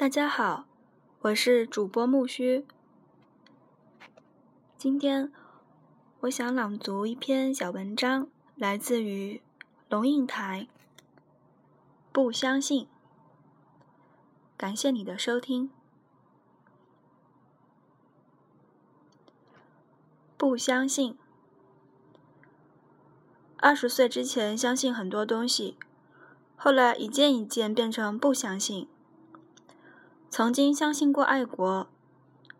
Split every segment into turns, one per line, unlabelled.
大家好，我是主播木须。今天我想朗读一篇小文章，来自于龙应台。不相信，感谢你的收听。不相信，二十岁之前相信很多东西，后来一件一件变成不相信。曾经相信过爱国，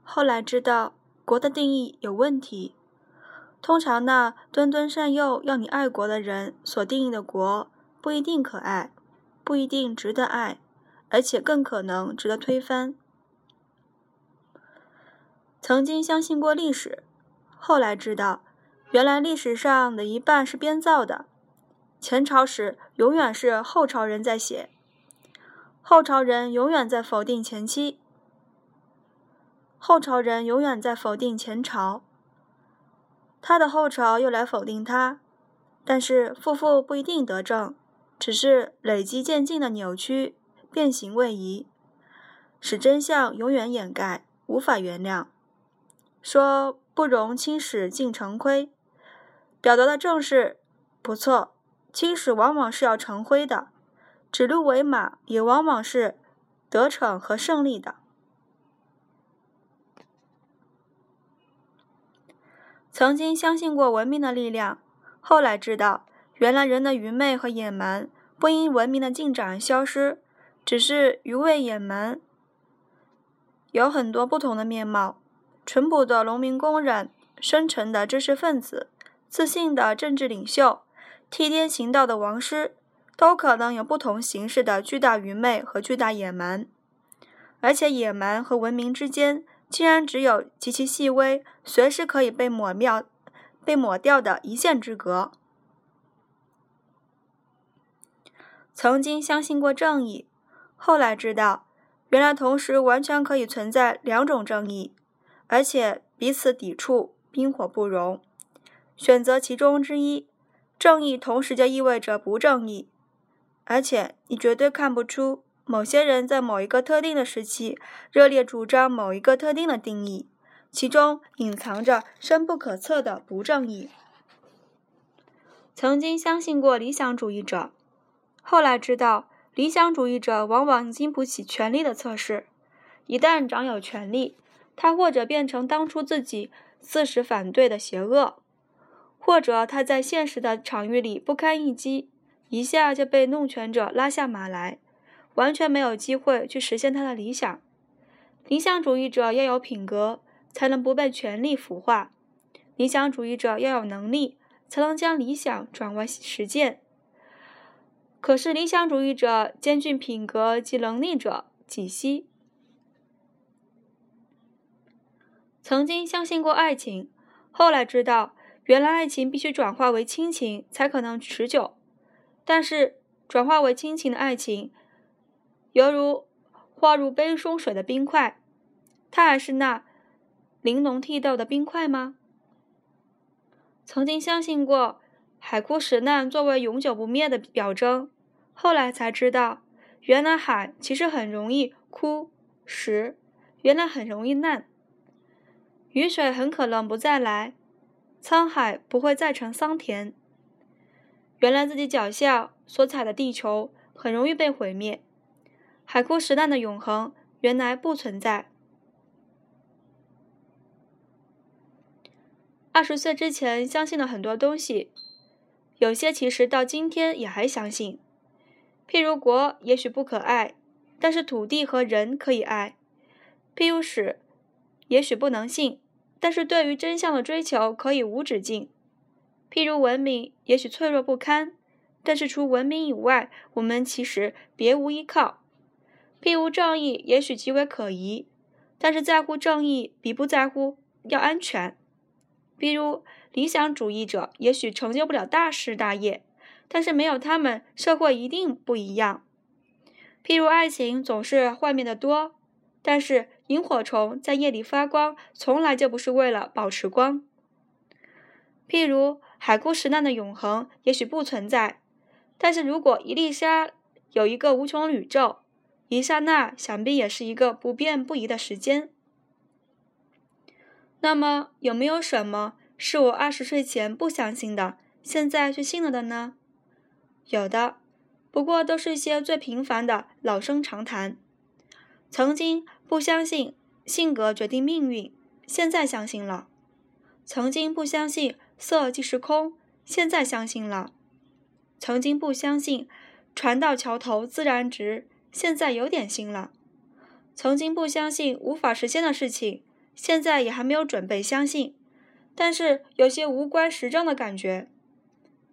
后来知道国的定义有问题。通常那敦敦善诱要你爱国的人所定义的国，不一定可爱，不一定值得爱，而且更可能值得推翻。曾经相信过历史，后来知道，原来历史上的一半是编造的。前朝史永远是后朝人在写。后朝人永远在否定前期，后朝人永远在否定前朝，他的后朝又来否定他，但是负负不一定得正，只是累积渐进的扭曲、变形位移，使真相永远掩盖，无法原谅。说不容青史尽成灰，表达的正是不错，青史往往是要成灰的。指鹿为马也往往是得逞和胜利的。曾经相信过文明的力量，后来知道，原来人的愚昧和野蛮不因文明的进展而消失，只是愚昧野蛮有很多不同的面貌。淳朴的农民工人，深沉的知识分子，自信的政治领袖，替天行道的王师。都可能有不同形式的巨大愚昧和巨大野蛮，而且野蛮和文明之间竟然只有极其细微、随时可以被抹掉、被抹掉的一线之隔。曾经相信过正义，后来知道，原来同时完全可以存在两种正义，而且彼此抵触、冰火不容。选择其中之一，正义同时就意味着不正义。而且，你绝对看不出某些人在某一个特定的时期热烈主张某一个特定的定义，其中隐藏着深不可测的不正义。曾经相信过理想主义者，后来知道理想主义者往往经不起权力的测试。一旦掌有权力，他或者变成当初自己自始反对的邪恶，或者他在现实的场域里不堪一击。一下就被弄权者拉下马来，完全没有机会去实现他的理想。理想主义者要有品格，才能不被权力腐化；理想主义者要有能力，才能将理想转为实践。可是理想主义者兼具品格及能力者几稀？曾经相信过爱情，后来知道，原来爱情必须转化为亲情才可能持久。但是，转化为亲情的爱情，犹如化入杯中水的冰块，它还是那玲珑剔透的冰块吗？曾经相信过海枯石烂作为永久不灭的表征，后来才知道，原来海其实很容易枯石，原来很容易烂，雨水很可能不再来，沧海不会再成桑田。原来自己脚下所踩的地球很容易被毁灭，海枯石烂的永恒原来不存在。二十岁之前相信了很多东西，有些其实到今天也还相信。譬如国也许不可爱，但是土地和人可以爱；譬如史也许不能信，但是对于真相的追求可以无止境。譬如文明也许脆弱不堪，但是除文明以外，我们其实别无依靠。譬如正义也许极为可疑，但是在乎正义比不在乎要安全。譬如理想主义者也许成就不了大事大业，但是没有他们，社会一定不一样。譬如爱情总是幻灭的多，但是萤火虫在夜里发光，从来就不是为了保持光。譬如。海枯石烂的永恒也许不存在，但是如果一粒沙有一个无穷宇宙，一刹那想必也是一个不变不移的时间。那么，有没有什么是我二十岁前不相信的，现在却信了的呢？有的，不过都是一些最平凡的老生常谈。曾经不相信性格决定命运，现在相信了；曾经不相信色即是空，现在相信了；曾经不相信船到桥头自然直，现在有点信了；曾经不相信无法实现的事情，现在也还没有准备相信，但是有些无关实证的感觉。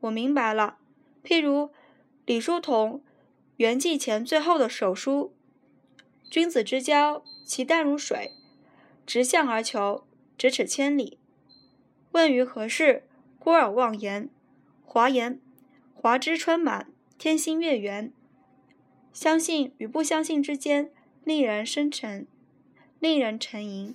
我明白了。譬如李叔同圆寂前最后的手书：“君子之交，其淡如水；直向而求，咫尺千里。问于何事？孤尔忘言。华言：华之春满，天心月圆。相信与不相信之间，令人深沉，令人沉吟。”